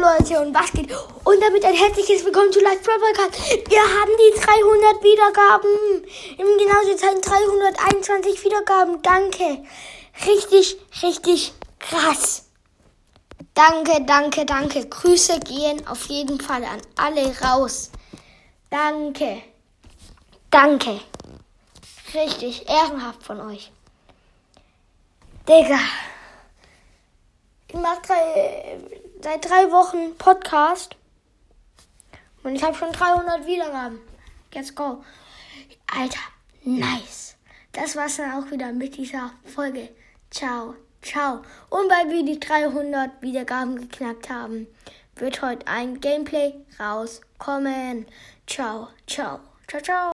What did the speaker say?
Leute, und was geht? Und damit ein herzliches Willkommen zu Live Podcast. Wir haben die 300 Wiedergaben. Im genauso Zeit 321 Wiedergaben. Danke. Richtig, richtig krass. Danke, danke, danke. Grüße gehen auf jeden Fall an alle raus. Danke. Danke. Richtig ehrenhaft von euch. Digga. Ich mache drei, seit drei Wochen Podcast. Und ich habe schon 300 Wiedergaben. Let's go. Alter, nice. Das war's dann auch wieder mit dieser Folge. Ciao, ciao. Und weil wir die 300 Wiedergaben geknackt haben, wird heute ein Gameplay rauskommen. Ciao, ciao, ciao, ciao.